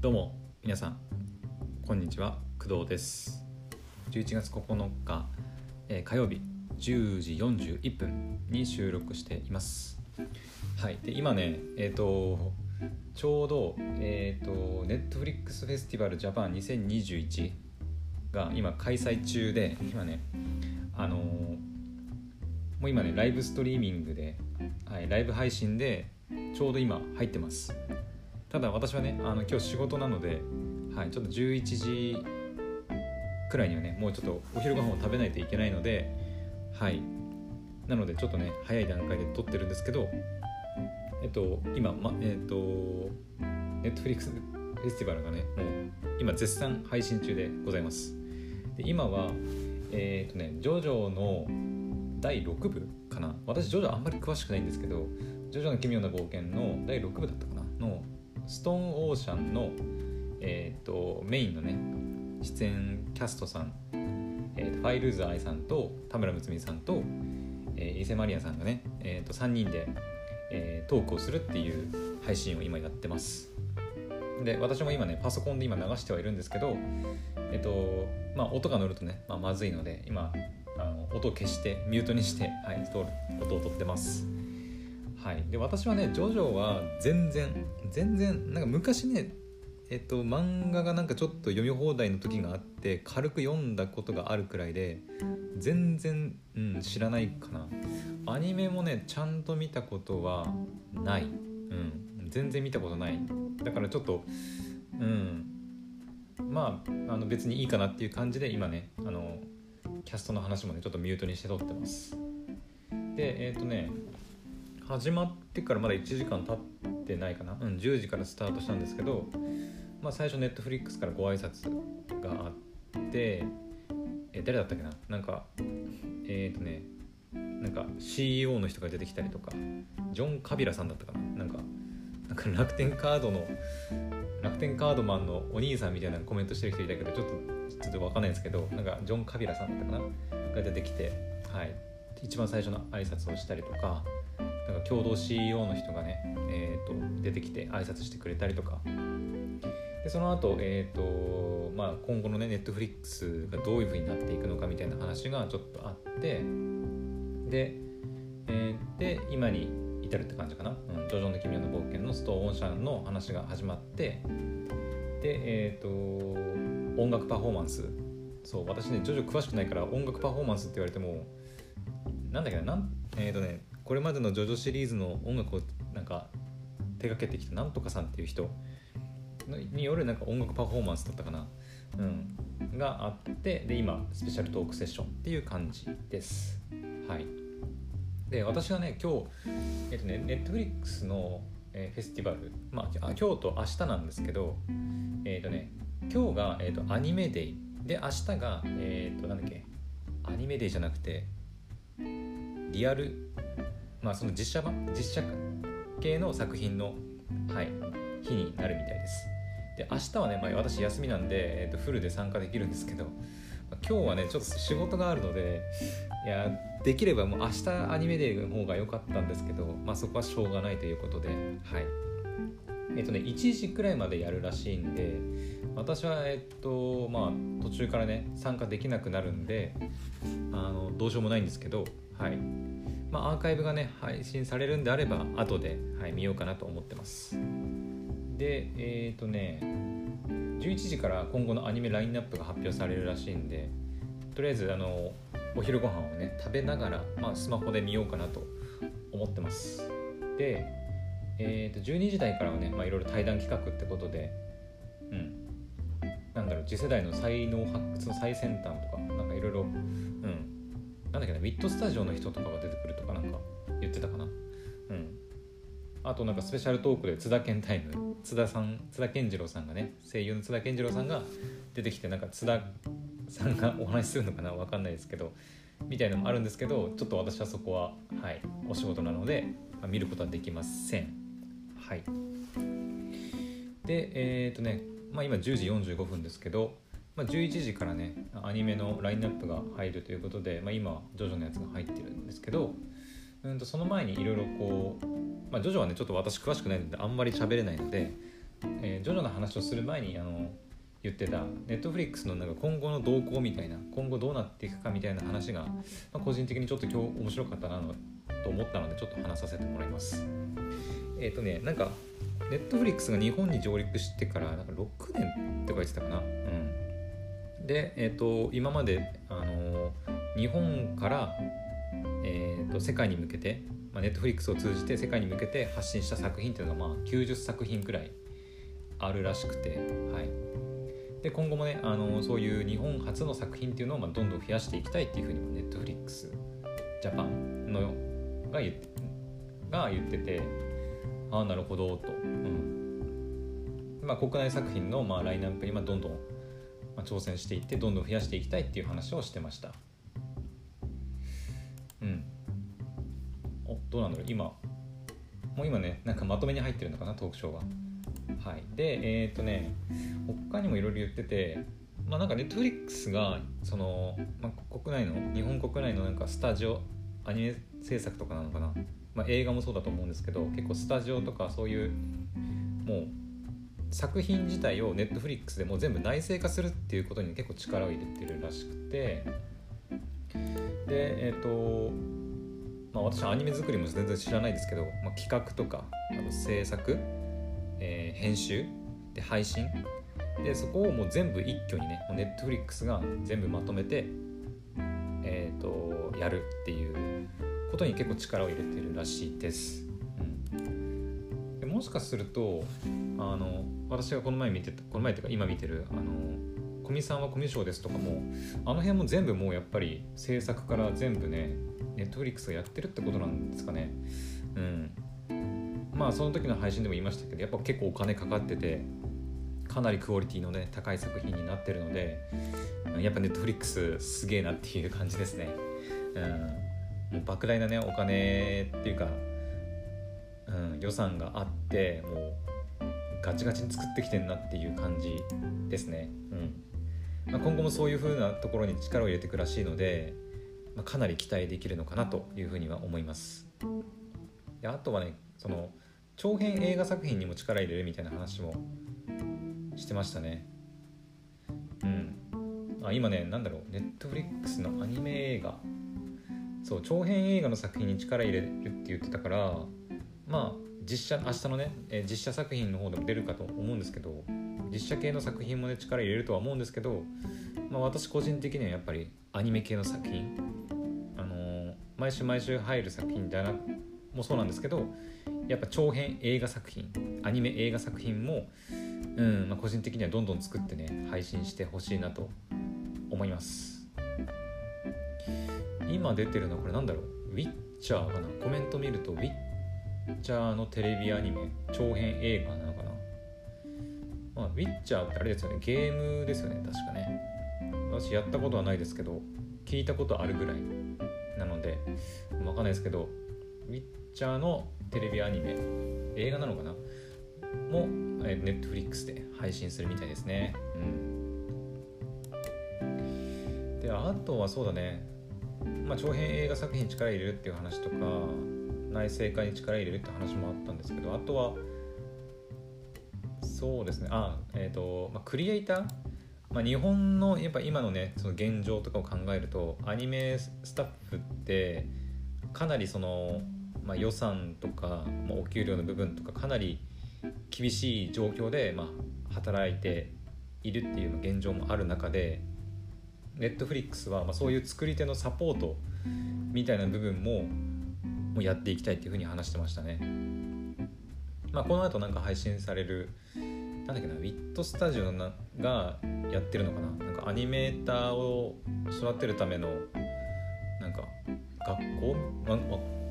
どうも皆さんこんにちは。工藤です。11月9日、えー火曜日10時41分に収録しています。はい。で今ねえっ、とちょうどえっ、と Netflix フェスティバルジャパン2021が今開催中で今ねあのーもう今ねライブストリーミングで、はい、ライブ配信でちょうど今入ってます。ただ私はねあの今日仕事なので、はい、ちょっと11時くらいにはねもうちょっとお昼ご飯を食べないといけないのではい。なのでちょっとね早い段階で撮ってるんですけどえっと今、ま、えっと Netflix フェスティバルがねもう今絶賛配信中でございます。で今はえっとねジョジョの第6部かな。私ジョジョあんまり詳しくないんですけどジョジョの奇妙な冒険の第6部だったかなのストーンオーシャンの、えー、とメインのね出演キャストさん、えーとファイルーズ愛さんと田村睦美さんと、えー伊勢マリアさんがね、えー、と3人で、えートークをするっていう配信を今やってます。で私も今ねパソコンで今流してはいるんですけどえっ、とまあ音が乗るとね、まあ、まずいので今あの音を消してミュートにして、はい、音を取ってます。はい、で私はねジョジョは全然全然なんか昔ねえっと漫画がなんかちょっと読み放題の時があって軽く読んだことがあるくらいで全然、うん、知らないかな。アニメもねちゃんと見たことはない、うん、全然見たことない。だからちょっとうん。まああの別にいいかなっていう感じで今ねあのキャストの話もねちょっとミュートにして撮ってます。でえっ、とね始まってからまだ1時間経ってないかな、うん、10時からスタートしたんですけど、まあ、最初ネットフリックスからご挨拶があってえ誰だったっけな？なんかえっ、とねなんか CEO の人が出てきたりとかジョン・カビラさんだったかな？なんかなんか楽天カードの楽天カードマンのお兄さんみたいなコメントしてる人いたけどちょっとちょっと分かんないんですけどなんかジョン・カビラさんだったかな？が出てきてはい。一番最初の挨拶をしたりとかなんか共同 CEO の人がね、えー、と出てきて挨拶してくれたりとか。でその後、えーとまあ今後のねネットフリックスがどういう風になっていくのかみたいな話がちょっとあって。で,、えーで今に至るって感じかな「うん、ジョジョの奇妙な冒険」のストーンシャンの話が始まって。でえっ、と音楽パフォーマンス。そう私ねジョジョ詳しくないから音楽パフォーマンスって言われてもなんだっけななんえっ、とねこれまでのジョジョシリーズの音楽をなんか手掛けてきたなんとかさんっていう人によるなんか音楽パフォーマンスだったかな、うん、があってで今スペシャルトークセッションっていう感じです。はい。で私はね今日えっとねネットフリックスの、えフェスティバルまあ今日と明日なんですけどえっ、とね今日が、えー、とアニメデイ。で明日がえっ、となんだっけアニメデイじゃなくてリアルまあその実写版実写系の作品の、はい、日になるみたいです。で明日はね、まあ、私休みなんで、えー、とフルで参加できるんですけど、まあ今日はねちょっと仕事があるのでいやできればもう明日アニメデーの方が良かったんですけど、まあ、そこはしょうがないということではい。えっ、とね1時くらいまでやるらしいんで私はえっ、とまあ途中からね参加できなくなるんであのどうしようもないんですけどはい。まあ、アーカイブがね配信されるんであれば後で、はい、見ようかなと思ってます。でえっ、とね11時から今後のアニメラインナップが発表されるらしいんでとりあえずあのお昼ご飯をね食べながら、まあ、スマホで見ようかなと思ってます。で、えー、と12時台からはね、まあ、いろいろ対談企画ってことでうん。なんだろう次世代の才能発掘の最先端とかなんかいろいろうんなんだっけな、ウィットスタジオの人とかが出てくるとかなんか言ってたかな。うん。あとなんかスペシャルトークで津田健タイム、津田さん、津田健次郎さんがね、声優の津田健次郎さんが出てきて、なんか津田さんがお話しするのかなわかんないですけど、みたいなのもあるんですけど、ちょっと私はそこは、はい、お仕事なので、まあ見ることはできません。はい。で、えっ、とね、まあ今10時45分ですけど、まあ、11時からねアニメのラインナップが入るということで、まあ、今ジョジョのやつが入ってるんですけど、うん、とその前にいろいろこう、まあ、ジョジョはねちょっと私詳しくないのであんまり喋れないのでえー、ジョジョの話をする前にあの言ってたネットフリックスのなんか今後の動向みたいな今後どうなっていくかみたいな話が、まあ、個人的にちょっと今日面白かったなと思ったのでちょっと話させてもらいます。えっ、ー、とねなんかネットフリックスが日本に上陸してからなんか6年って書いてたかな。うん。でえっ、ー、と今まであの日本からえーと、世界に向けて、まあ、ネットフリックスを通じて世界に向けて発信した作品っていうのがまあ90作品くらいあるらしくて、はい、で今後もねあのそういう日本初の作品っていうのをまあどんどん増やしていきたいっていうふうにもネットフリックスジャパンのが言ってが言っててああなるほどと、うん。まあ、国内作品のまあラインナップにまあどんどんま挑戦していってどんどん増やしていきたいっていう話をしてました。うん。おどうなんだろう。今もう今ねなんかまとめに入ってるのかなトークショーがはい。でえっ、ー、とね他にもいろいろ言っててまあなんかネットフリックスがその、まあ、国内の日本国内のなんかスタジオアニメ制作とかなのかな、まあ、映画もそうだと思うんですけど結構スタジオとかそういうもう作品自体をネットフリックスでも全部内製化するっていうことに結構力を入れてるらしくて。でえっ、ー、とまあ私はアニメ作りも全然知らないですけど、まあ、企画とかあと制作、えー、編集で配信。でそこをもう全部一挙にねネットフリックスが全部まとめてえっ、ー、とやるっていうことに結構力を入れてるらしいです、うん、でもしかするとあの私がこの前見てたこの前っていうか今見てるあの古見さんはコミュ障ですとかもあの辺も全部もうやっぱり制作から全部ねネットフリックスがやってるってことなんですかね。うん。まあその時の配信でも言いましたけどやっぱ結構お金かかっててかなりクオリティのね高い作品になってるのでやっぱネットフリックスすげえなっていう感じですね。うん。もう莫大なねお金っていうか、うん、予算があってもうガチガチに作ってきてんなっていう感じですね。うん。まあ、今後もそういう風なところに力を入れていくらしいので、まあ、かなり期待できるのかなというふうには思います。であとはねその長編映画作品にも力入れるみたいな話もしてましたね。うん。あ今ね何だろうネットフリックスのアニメ映画。そう長編映画の作品に力入れるって言ってたからまあ実写明日のね、え実写作品の方でも出るかと思うんですけど実写系の作品もね力入れるとは思うんですけど、まあ、私個人的にはやっぱりアニメ系の作品、あのー、毎週毎週入る作品じゃなもそうなんですけどやっぱ長編映画作品アニメ映画作品も、うんまあ、個人的にはどんどん作ってね配信してほしいなと思います。今出てるのはこれなんだろう？ウィッチャーかな？コメント見るとウィッチャーのテレビアニメ長編映画なのかなまあ、ウィッチャーってあれですよね、ゲームですよね、確かね。私やったことはないですけど、聞いたことあるぐらいなので、わかんないですけど、ウィッチャーのテレビアニメ、映画なのかなも、ネットフリックスで配信するみたいですね。うん。で、あとはそうだね、まあ、長編映画作品に力入れるっていう話とか、内製化に力入れるって話もあったんですけど、あとは、そうですね。あえっ、ー、と、まあ、クリエイター、まあ、日本のやっぱ今のねその現状とかを考えるとアニメスタッフってかなりその、まあ、予算とか、まあ、お給料の部分とかかなり厳しい状況で、まあ、働いているっていう現状もある中でネットフリックスは、まあ、そういう作り手のサポートみたいな部分ももやっていきたいっていうふうに話してましたね。まあ、この後なんか配信されるなんだっけなウィットスタジオがやってるのかな。なんかアニメーターを育てるためのなんか学校？わ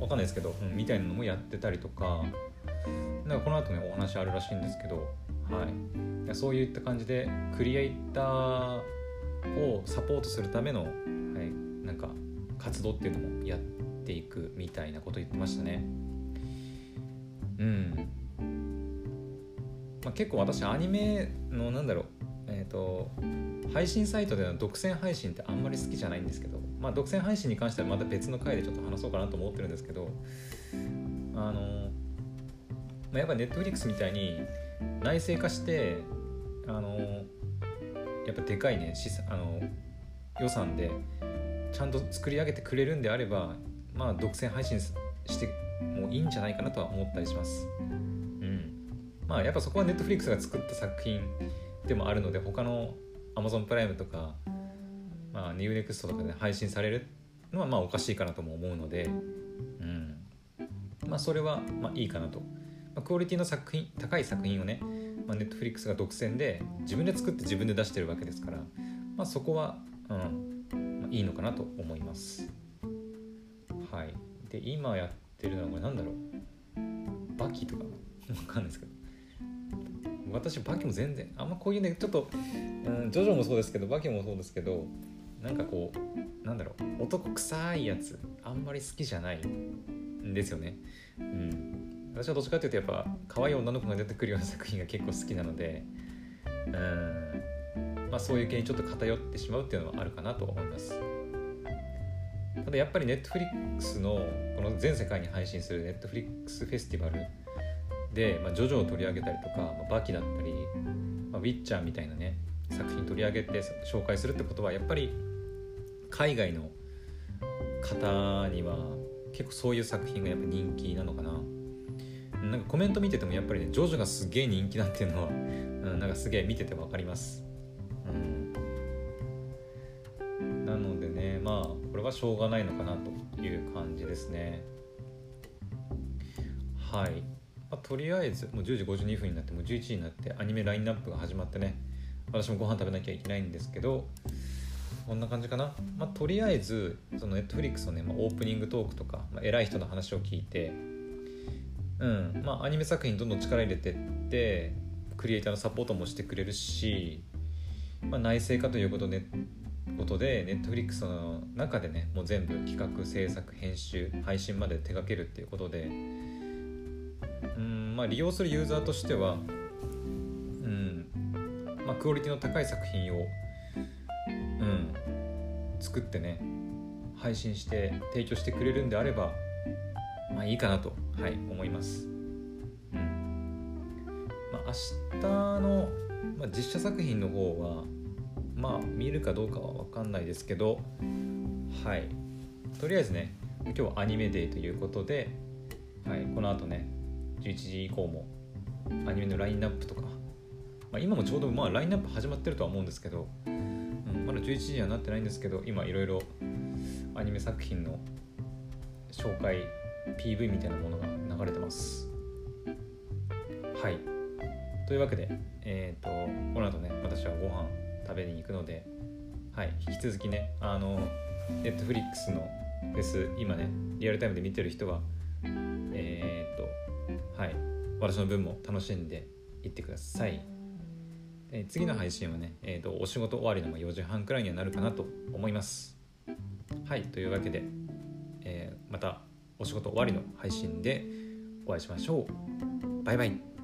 わかんないですけど、うん、みたいなのもやってたりとか。なんかこの後ねお話あるらしいんですけど、はい、そういった感じでクリエイターをサポートするための、はい、なんか活動っていうのもやってていくみたいなこと言ってましたね。うんまあ、結構私アニメのなんだろうえっ、ー、と配信サイトでの独占配信ってあんまり好きじゃないんですけど、まあ、独占配信に関してはまた別の回でちょっと話そうかなと思ってるんですけどあの、まあ、やっぱネットフリックスみたいに内製化してあのやっぱでかいねあの予算でちゃんと作り上げてくれるんであればまあ独占配信してもいいんじゃないかなとは思ったりします。うん。まあやっぱそこは Netflix が作った作品でもあるので他の Amazon プライムとか、まあ、NewNext とかで配信されるのはまあおかしいかなとも思うので、うん。まあ、それはまあいいかなと、まあ、クオリティの作品高い作品をね、まあ、Netflix が独占で自分で作って自分で出してるわけですから、まあ、そこは、うん。まあ、いいのかなと思います。はい。で今やってるのはこれなんだろう。バキとか。わかんないですけど。私バキも全然あんまこういうねちょっと、うん、ジョジョもそうですけどバキもそうですけどなんかこうなんだろう。男臭いやつあんまり好きじゃないんですよね。うん。私はどっちかっていうとやっぱ可愛い女の子が出てくるような作品が結構好きなのでうん。まあそういう系にちょっと偏ってしまうっていうのはあるかなと思います。ただやっぱり Netflix のこの全世界に配信する Netflix フェスティバルで、まあ、ジョジョを取り上げたりとか、まあ、バキだったり、まあ、ウィッチャーみたいなね作品取り上げて紹介するってことはやっぱり海外の方には結構そういう作品がやっぱ人気なのかな。なんかコメント見ててもやっぱりねジョジョがすげえ人気だっていうのは、うん、なんかすげえ見てて分かります。うん。これはしょうがないのかなという感じですね。はい。まあ、とりあえずもう10時52分になってもう11時になってアニメラインナップが始まってね。私もご飯食べなきゃいけないんですけどこんな感じかな、まあ、とりあえずその Netflix のね、まあ、オープニングトークとか、まあ、偉い人の話を聞いてうん。まあアニメ作品どんどん力入れてってクリエイターのサポートもしてくれるし、まあ、内製化ということでことで Netflix の中でねもう全部企画制作編集配信まで手掛けるっていうことでうんまあ、利用するユーザーとしては、うんまあ、クオリティの高い作品を、うん、作ってね配信して提供してくれるんであればまあいいかなと、はい、思います。まあ、明日の、まあ、実写作品の方はまあ見るかどうかはかんないですけどはい。とりあえずね今日はアニメデーということで、はい、この後ね11時以降もアニメのラインナップとか、まあ、今もちょうどまあラインナップ始まってるとは思うんですけど、うん、まだ11時にはなってないんですけど今いろいろアニメ作品の紹介 PV みたいなものが流れてます。はい。というわけでえっ、ー、とこの後ね私はご飯食べに行くのではい引き続きねあの Netflix のフェス今ねリアルタイムで見てる人はえっ、とはい私の分も楽しんでいってください、えー、次の配信はね、えーと、お仕事終わりの4時半くらいにはなるかなと思います。はいというわけで、えー、またお仕事終わりの配信でお会いしましょう。バイバイ。